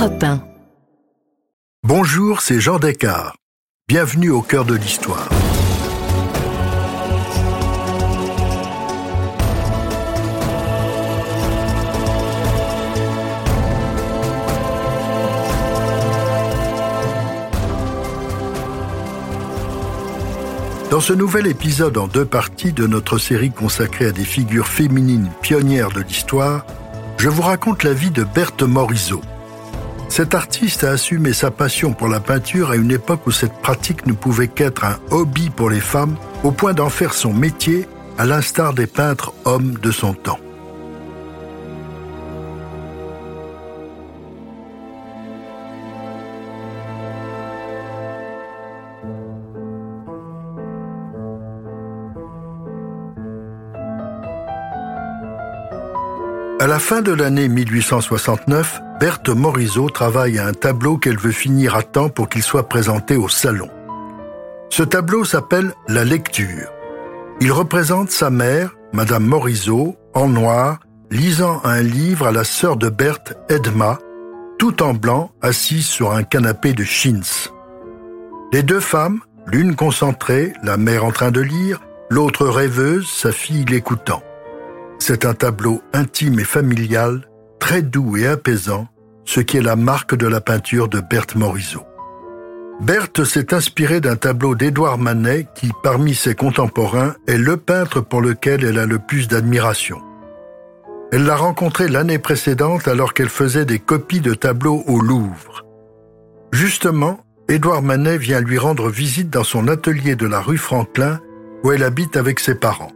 Europe 1. Bonjour, c'est Jean Descartes. Bienvenue au cœur de l'histoire. Dans ce nouvel épisode en deux parties de notre série consacrée à des figures féminines pionnières de l'histoire, je vous raconte la vie de Berthe Morisot. Cet artiste a assumé sa passion pour la peinture à une époque où cette pratique ne pouvait qu'être un hobby pour les femmes, au point d'en faire son métier, à l'instar des peintres hommes de son temps. Fin de l'année 1869, Berthe Morisot travaille à un tableau qu'elle veut finir à temps pour qu'il soit présenté au salon. Ce tableau s'appelle La lecture. Il représente sa mère, Madame Morisot, en noir, lisant un livre à la sœur de Berthe, Edma, tout en blanc, assise sur un canapé de chintz. Les deux femmes, l'une concentrée, la mère en train de lire, l'autre rêveuse, sa fille l'écoutant. C'est un tableau intime et familial, très doux et apaisant, ce qui est la marque de la peinture de Berthe Morisot. Berthe s'est inspirée d'un tableau d'Édouard Manet qui, parmi ses contemporains, est le peintre pour lequel elle a le plus d'admiration. Elle l'a rencontré l'année précédente alors qu'elle faisait des copies de tableaux au Louvre. Justement, Édouard Manet vient lui rendre visite dans son atelier de la rue Franklin où elle habite avec ses parents.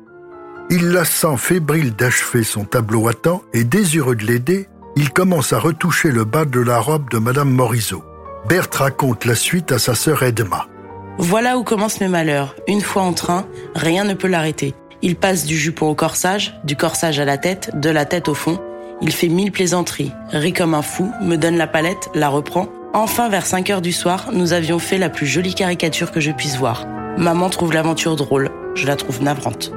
Il la sent fébrile d'achever son tableau à temps et désireux de l'aider, il commence à retoucher le bas de la robe de Madame Morisot. Berthe raconte la suite à sa sœur Edma. Voilà où commencent mes malheurs. Une fois en train, rien ne peut l'arrêter. Il passe du jupon au corsage, du corsage à la tête, de la tête au fond. Il fait mille plaisanteries, rit comme un fou, me donne la palette, la reprend. Enfin, vers 5 heures du soir, nous avions fait la plus jolie caricature que je puisse voir. Maman trouve l'aventure drôle, je la trouve navrante.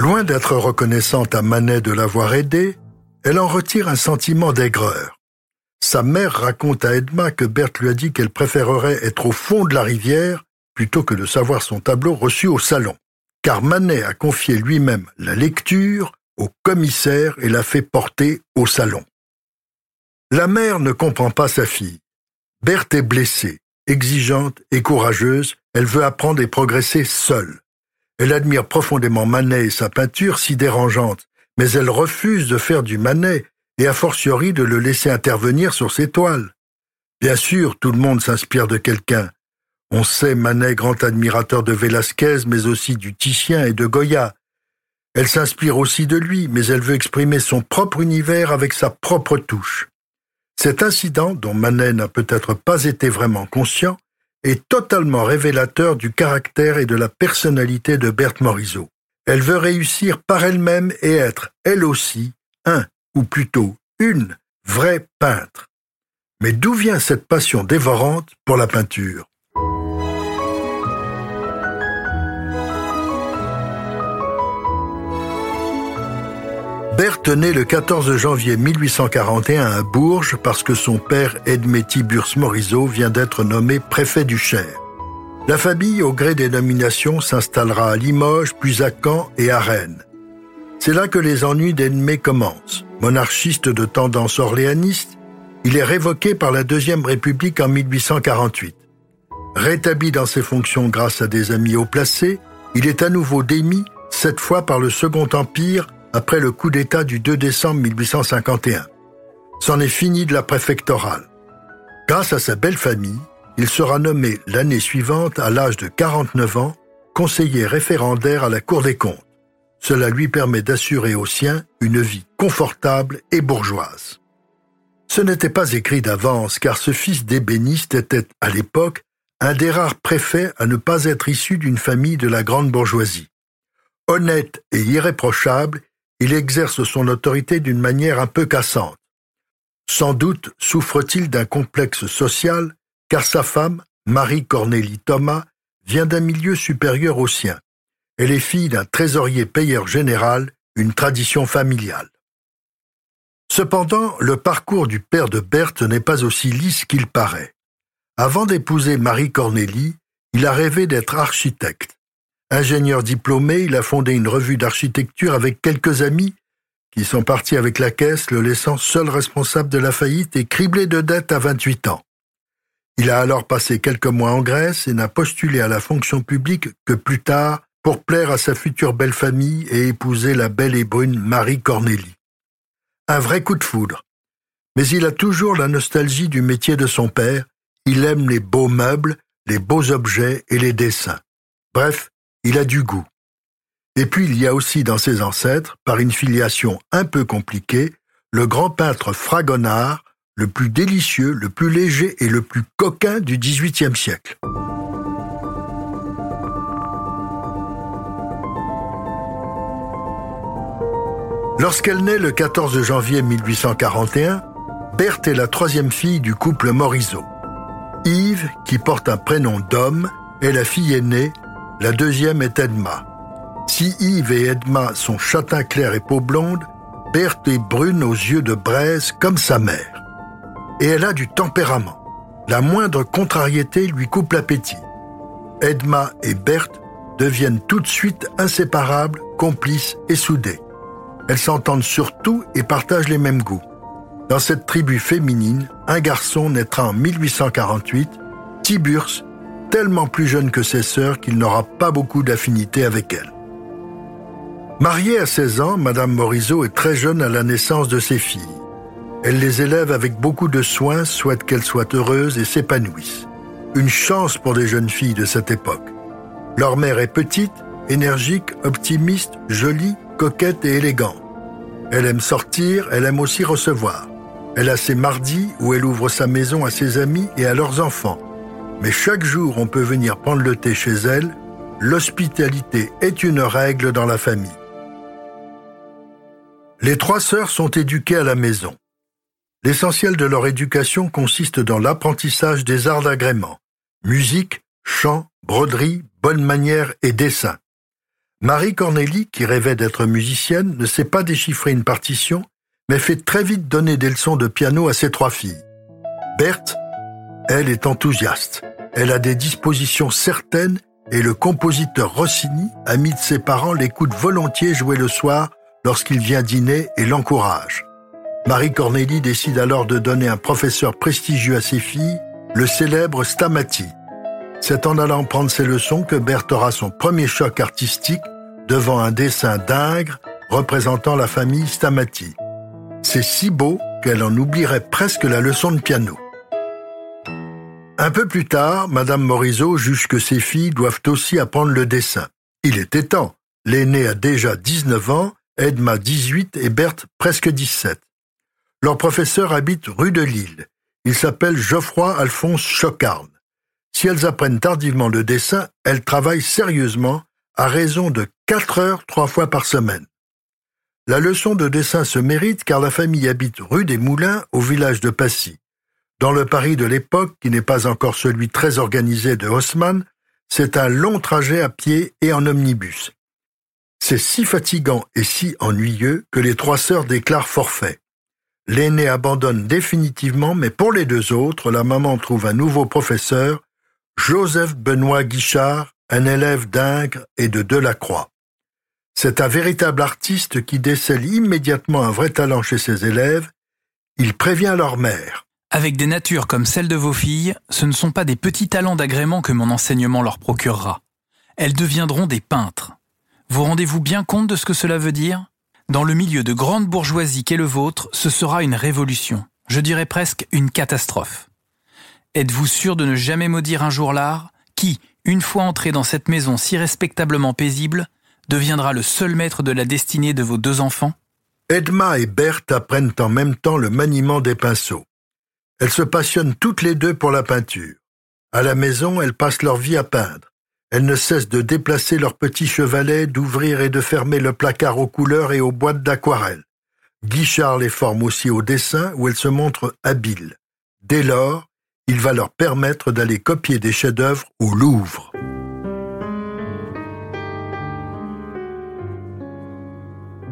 Loin d'être reconnaissante à Manet de l'avoir aidé, elle en retire un sentiment d'aigreur. Sa mère raconte à Edma que Berthe lui a dit qu'elle préférerait être au fond de la rivière plutôt que de savoir son tableau reçu au salon, car Manet a confié lui-même la lecture au commissaire et l'a fait porter au salon. La mère ne comprend pas sa fille. Berthe est blessée, exigeante et courageuse, elle veut apprendre et progresser seule. Elle admire profondément Manet et sa peinture si dérangeante, mais elle refuse de faire du Manet et a fortiori de le laisser intervenir sur ses toiles. Bien sûr, tout le monde s'inspire de quelqu'un. On sait Manet grand admirateur de Velázquez, mais aussi du Titien et de Goya. Elle s'inspire aussi de lui, mais elle veut exprimer son propre univers avec sa propre touche. Cet incident, dont Manet n'a peut-être pas été vraiment conscient, est totalement révélateur du caractère et de la personnalité de Berthe Morisot. Elle veut réussir par elle-même et être, elle aussi, un, ou plutôt une, vraie peintre. Mais d'où vient cette passion dévorante pour la peinture? Naît le 14 janvier 1841 à Bourges parce que son père Edmé Tiburce Morisot vient d'être nommé préfet du Cher. La famille, au gré des nominations, s'installera à Limoges, puis à Caen et à Rennes. C'est là que les ennuis d'Edmé commencent. Monarchiste de tendance orléaniste, il est révoqué par la Deuxième République en 1848. Rétabli dans ses fonctions grâce à des amis haut placés, il est à nouveau démis, cette fois par le Second Empire, après le coup d'État du 2 décembre 1851. C'en est fini de la préfectorale. Grâce à sa belle famille, il sera nommé l'année suivante, à l'âge de 49 ans, conseiller référendaire à la Cour des comptes. Cela lui permet d'assurer aux siens une vie confortable et bourgeoise. Ce n'était pas écrit d'avance car ce fils d'ébéniste était, à l'époque, un des rares préfets à ne pas être issu d'une famille de la grande bourgeoisie. Honnête et irréprochable, il exerce son autorité d'une manière un peu cassante. Sans doute souffre-t-il d'un complexe social, car sa femme, Marie-Cornélie Thomas, vient d'un milieu supérieur au sien. Elle est fille d'un trésorier payeur général, une tradition familiale. Ce Cependant, le parcours du père de Berthe n'est pas aussi lisse qu'il paraît. Avant d'épouser Marie Cornélie, il a rêvé d'être architecte. Ingénieur diplômé, il a fondé une revue d'architecture avec quelques amis qui sont partis avec la caisse, le laissant seul responsable de la faillite et criblé de dettes à 28 ans. Il a alors passé quelques mois en Grèce et n'a postulé à la fonction publique que plus tard pour plaire à sa future belle famille et épouser la belle et brune Marie Cornélie. Un vrai coup de foudre. Mais il a toujours la nostalgie du métier de son père, il aime les beaux meubles, les beaux objets et les dessins. Bref, il a du goût. Et puis il y a aussi dans ses ancêtres, par une filiation un peu compliquée, le grand peintre Fragonard, le plus délicieux, le plus léger et le plus coquin du XVIIIe siècle. Lorsqu'elle naît le 14 janvier 1841, Berthe est la troisième fille du couple Morisot. Yves, qui porte un prénom d'homme, est la fille aînée, la deuxième est Edma. Si Yves et Edma sont châtain clair et peau blonde, Berthe est brune aux yeux de braise comme sa mère. Et elle a du tempérament. La moindre contrariété lui coupe l'appétit. Edma et Berthe deviennent tout de suite inséparables, complices et soudées. Elles s'entendent surtout et partagent les mêmes goûts. Dans cette tribu féminine, un garçon naîtra en 1848, Tiburce, tellement plus jeune que ses sœurs qu'il n'aura pas beaucoup d'affinité avec elle. Mariée à 16 ans, Madame Morisot est très jeune à la naissance de ses filles. Elle les élève avec beaucoup de soin, souhaite qu'elles soient heureuses et s'épanouissent. Une chance pour des jeunes filles de cette époque. Leur mère est petite, énergique, optimiste, jolie, coquette et élégante. Elle aime sortir, elle aime aussi recevoir. Elle a ses mardis où elle ouvre sa maison à ses amis et à leurs enfants. Mais chaque jour, on peut venir prendre le thé chez elle. L'hospitalité est une règle dans la famille. Les trois sœurs sont éduquées à la maison. L'essentiel de leur éducation consiste dans l'apprentissage des arts d'agrément, musique, chant, broderie, bonne manière et dessin. Marie Cornélie, qui rêvait d'être musicienne, ne sait pas déchiffrer une partition, mais fait très vite donner des leçons de piano à ses trois filles. Berthe, elle, est enthousiaste. Elle a des dispositions certaines et le compositeur Rossini, ami de ses parents, l'écoute volontiers jouer le soir lorsqu'il vient dîner et l'encourage. Marie Cornélie décide alors de donner un professeur prestigieux à ses filles, le célèbre Stamati. C'est en allant prendre ses leçons que Berthe aura son premier choc artistique devant un dessin d'Ingres représentant la famille Stamati. C'est si beau qu'elle en oublierait presque la leçon de piano. Un peu plus tard, Madame Morisot juge que ses filles doivent aussi apprendre le dessin. Il était temps. L'aînée a déjà 19 ans Edma 18 et Berthe presque 17. Leur professeur habite rue de Lille. Il s'appelle Geoffroy Alphonse Chocarne. Si elles apprennent tardivement le dessin, elles travaillent sérieusement à raison de 4 heures trois fois par semaine. La leçon de dessin se mérite car la famille habite rue des Moulins au village de Passy. Dans le Paris de l'époque, qui n'est pas encore celui très organisé de Haussmann, c'est un long trajet à pied et en omnibus. C'est si fatigant et si ennuyeux que les trois sœurs déclarent forfait. L'aînée abandonne définitivement, mais pour les deux autres, la maman trouve un nouveau professeur, Joseph Benoît Guichard, un élève d'Ingres et de Delacroix. C'est un véritable artiste qui décèle immédiatement un vrai talent chez ses élèves. Il prévient leur mère. Avec des natures comme celles de vos filles, ce ne sont pas des petits talents d'agrément que mon enseignement leur procurera. Elles deviendront des peintres. Vous rendez-vous bien compte de ce que cela veut dire? Dans le milieu de grande bourgeoisie qu'est le vôtre, ce sera une révolution, je dirais presque une catastrophe. Êtes-vous sûr de ne jamais maudire un jour l'art, qui, une fois entré dans cette maison si respectablement paisible, deviendra le seul maître de la destinée de vos deux enfants? Edma et Berthe apprennent en même temps le maniement des pinceaux. Elles se passionnent toutes les deux pour la peinture. À la maison, elles passent leur vie à peindre. Elles ne cessent de déplacer leurs petits chevalets, d'ouvrir et de fermer le placard aux couleurs et aux boîtes d'aquarelles. Guichard les forme aussi au dessin où elles se montrent habiles. Dès lors, il va leur permettre d'aller copier des chefs-d'œuvre au Louvre.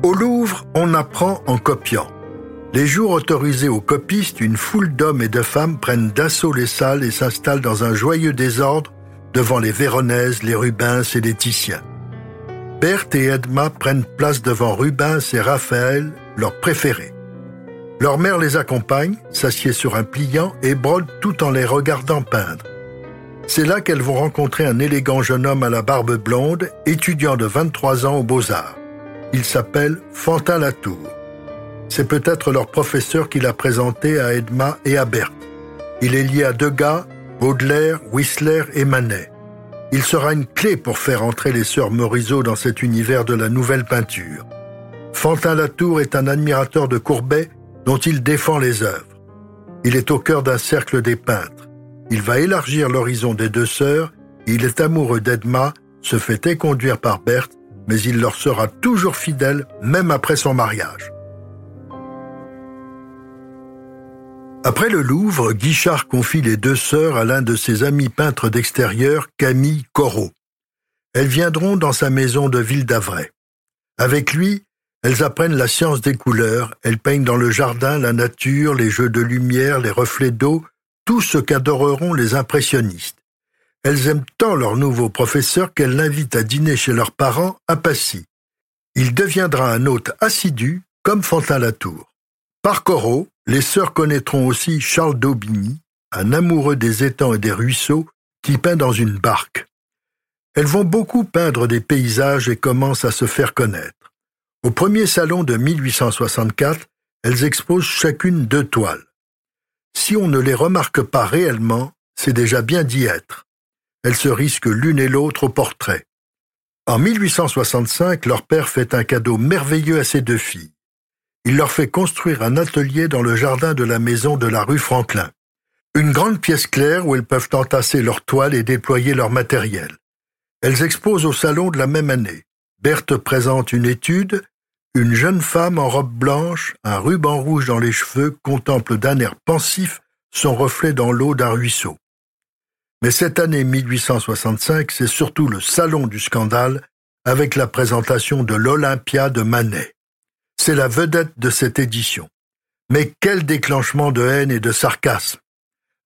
Au Louvre, on apprend en copiant. Les jours autorisés aux copistes, une foule d'hommes et de femmes prennent d'assaut les salles et s'installent dans un joyeux désordre devant les Véronèses, les Rubens et les Titiens. Berthe et Edma prennent place devant Rubens et Raphaël, leurs préférés. Leur mère les accompagne, s'assied sur un pliant et brode tout en les regardant peindre. C'est là qu'elles vont rencontrer un élégant jeune homme à la barbe blonde, étudiant de 23 ans aux Beaux-Arts. Il s'appelle Fantin Latour. C'est peut-être leur professeur qui l'a présenté à Edma et à Berthe. Il est lié à Degas, Baudelaire, Whistler et Manet. Il sera une clé pour faire entrer les sœurs Morisot dans cet univers de la nouvelle peinture. Fantin Latour est un admirateur de Courbet dont il défend les œuvres. Il est au cœur d'un cercle des peintres. Il va élargir l'horizon des deux sœurs, il est amoureux d'Edma, se fait éconduire par Berthe, mais il leur sera toujours fidèle même après son mariage. Après le Louvre, Guichard confie les deux sœurs à l'un de ses amis peintres d'extérieur, Camille Corot. Elles viendront dans sa maison de Ville d'Avray. Avec lui, elles apprennent la science des couleurs, elles peignent dans le jardin la nature, les jeux de lumière, les reflets d'eau, tout ce qu'adoreront les impressionnistes. Elles aiment tant leur nouveau professeur qu'elles l'invitent à dîner chez leurs parents à Passy. Il deviendra un hôte assidu comme Fantin Latour. Par Corot, les sœurs connaîtront aussi Charles d'Aubigny, un amoureux des étangs et des ruisseaux, qui peint dans une barque. Elles vont beaucoup peindre des paysages et commencent à se faire connaître. Au premier salon de 1864, elles exposent chacune deux toiles. Si on ne les remarque pas réellement, c'est déjà bien d'y être. Elles se risquent l'une et l'autre au portrait. En 1865, leur père fait un cadeau merveilleux à ses deux filles il leur fait construire un atelier dans le jardin de la maison de la rue Franklin. Une grande pièce claire où elles peuvent entasser leurs toiles et déployer leur matériel. Elles exposent au salon de la même année. Berthe présente une étude. Une jeune femme en robe blanche, un ruban rouge dans les cheveux, contemple d'un air pensif son reflet dans l'eau d'un ruisseau. Mais cette année 1865, c'est surtout le salon du scandale avec la présentation de l'Olympia de Manet. C'est la vedette de cette édition. Mais quel déclenchement de haine et de sarcasme.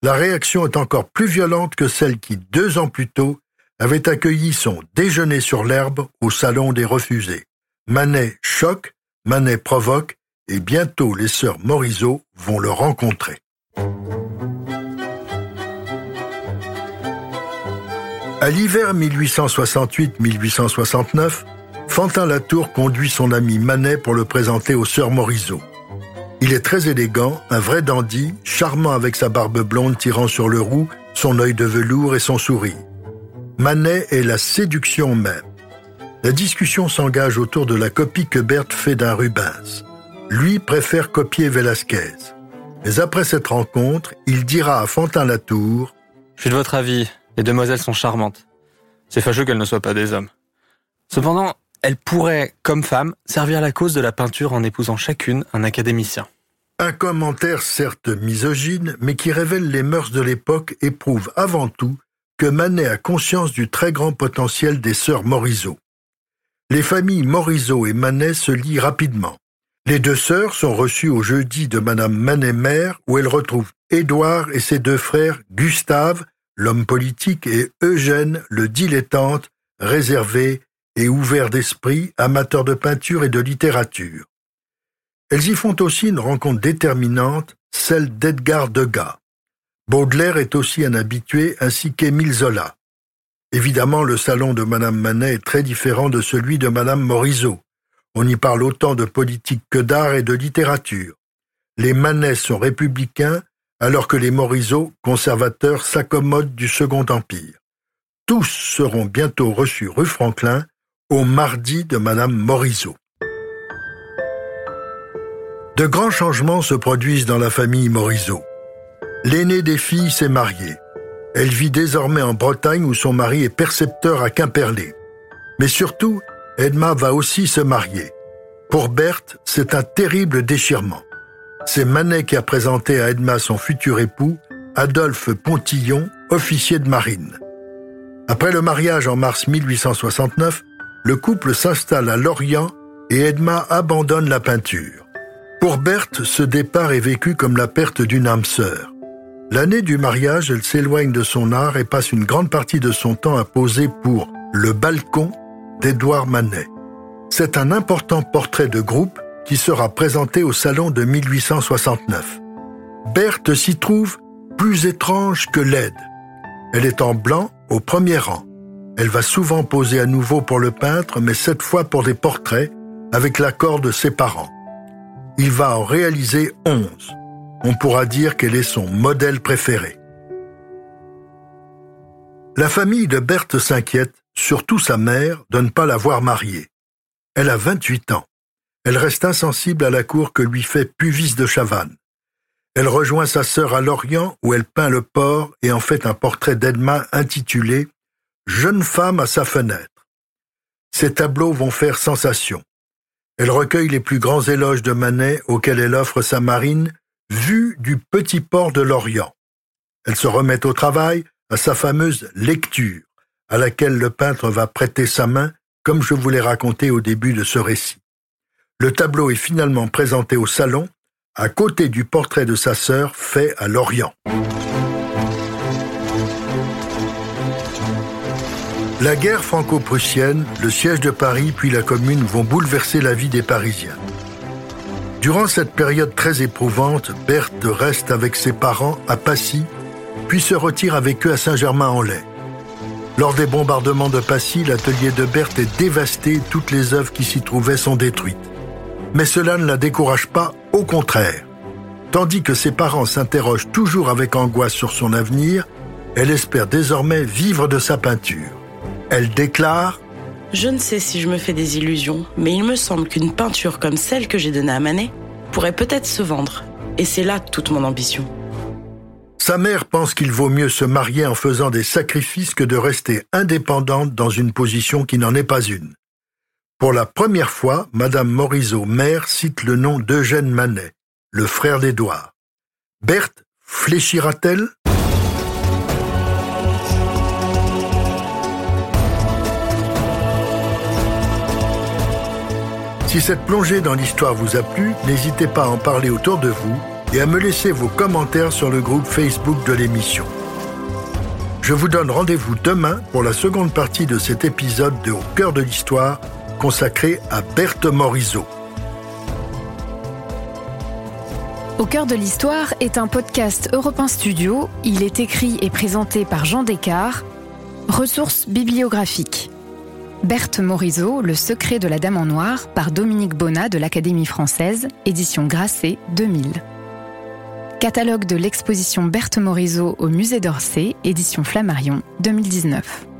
La réaction est encore plus violente que celle qui, deux ans plus tôt, avait accueilli son déjeuner sur l'herbe au salon des refusés. Manet choque, Manet provoque, et bientôt les sœurs Morisot vont le rencontrer. À l'hiver 1868-1869, Fantin Latour conduit son ami Manet pour le présenter aux sœurs Morisot. Il est très élégant, un vrai dandy, charmant avec sa barbe blonde tirant sur le roux, son œil de velours et son sourire. Manet est la séduction même. La discussion s'engage autour de la copie que Berthe fait d'un Rubens. Lui préfère copier Velasquez. Mais après cette rencontre, il dira à Fantin Latour Je suis de votre avis, les demoiselles sont charmantes. C'est fâcheux qu'elles ne soient pas des hommes. Cependant, elle pourrait, comme femme, servir la cause de la peinture en épousant chacune un académicien. Un commentaire certes misogyne, mais qui révèle les mœurs de l'époque et prouve avant tout que Manet a conscience du très grand potentiel des sœurs Morisot. Les familles Morisot et Manet se lient rapidement. Les deux sœurs sont reçues au jeudi de Madame Manet-Mère, où elles retrouvent Édouard et ses deux frères Gustave, l'homme politique, et Eugène, le dilettante, réservé et ouvert d'esprit, amateur de peinture et de littérature. Elles y font aussi une rencontre déterminante, celle d'Edgar Degas. Baudelaire est aussi un habitué, ainsi qu'Émile Zola. Évidemment, le salon de Madame Manet est très différent de celui de Madame Morisot. On y parle autant de politique que d'art et de littérature. Les Manet sont républicains, alors que les Morisot, conservateurs, s'accommodent du Second Empire. Tous seront bientôt reçus rue Franklin au mardi de Madame Morisot. De grands changements se produisent dans la famille Morisot. L'aînée des filles s'est mariée. Elle vit désormais en Bretagne où son mari est percepteur à Quimperlé. Mais surtout, Edma va aussi se marier. Pour Berthe, c'est un terrible déchirement. C'est Manet qui a présenté à Edma son futur époux, Adolphe Pontillon, officier de marine. Après le mariage en mars 1869, le couple s'installe à Lorient et Edma abandonne la peinture. Pour Berthe, ce départ est vécu comme la perte d'une âme sœur. L'année du mariage, elle s'éloigne de son art et passe une grande partie de son temps à poser pour Le balcon d'Édouard Manet. C'est un important portrait de groupe qui sera présenté au salon de 1869. Berthe s'y trouve plus étrange que laide. Elle est en blanc au premier rang. Elle va souvent poser à nouveau pour le peintre, mais cette fois pour des portraits, avec l'accord de ses parents. Il va en réaliser onze. On pourra dire qu'elle est son modèle préféré. La famille de Berthe s'inquiète, surtout sa mère, de ne pas l'avoir mariée. Elle a 28 ans. Elle reste insensible à la cour que lui fait Puvis de Chavannes. Elle rejoint sa sœur à Lorient où elle peint le port et en fait un portrait d'Edma intitulé Jeune femme à sa fenêtre. Ces tableaux vont faire sensation. Elle recueille les plus grands éloges de Manet auxquels elle offre sa marine vue du petit port de Lorient. Elle se remet au travail à sa fameuse lecture, à laquelle le peintre va prêter sa main, comme je vous l'ai raconté au début de ce récit. Le tableau est finalement présenté au salon à côté du portrait de sa sœur fait à Lorient. La guerre franco-prussienne, le siège de Paris puis la Commune vont bouleverser la vie des Parisiens. Durant cette période très éprouvante, Berthe reste avec ses parents à Passy, puis se retire avec eux à Saint-Germain-en-Laye. Lors des bombardements de Passy, l'atelier de Berthe est dévasté, toutes les œuvres qui s'y trouvaient sont détruites. Mais cela ne la décourage pas, au contraire. Tandis que ses parents s'interrogent toujours avec angoisse sur son avenir, elle espère désormais vivre de sa peinture. Elle déclare Je ne sais si je me fais des illusions, mais il me semble qu'une peinture comme celle que j'ai donnée à Manet pourrait peut-être se vendre. Et c'est là toute mon ambition. Sa mère pense qu'il vaut mieux se marier en faisant des sacrifices que de rester indépendante dans une position qui n'en est pas une. Pour la première fois, Madame Morisot, mère, cite le nom d'Eugène Manet, le frère d'Édouard. Berthe fléchira-t-elle? Si cette plongée dans l'histoire vous a plu, n'hésitez pas à en parler autour de vous et à me laisser vos commentaires sur le groupe Facebook de l'émission. Je vous donne rendez-vous demain pour la seconde partie de cet épisode de Au cœur de l'histoire consacré à Berthe Morisot. Au cœur de l'histoire est un podcast Europe Studio. Il est écrit et présenté par Jean Descartes. Ressources bibliographiques. Berthe Morisot, Le secret de la Dame en Noir, par Dominique Bonnat de l'Académie française, édition Grasset 2000. Catalogue de l'exposition Berthe Morisot au Musée d'Orsay, édition Flammarion 2019.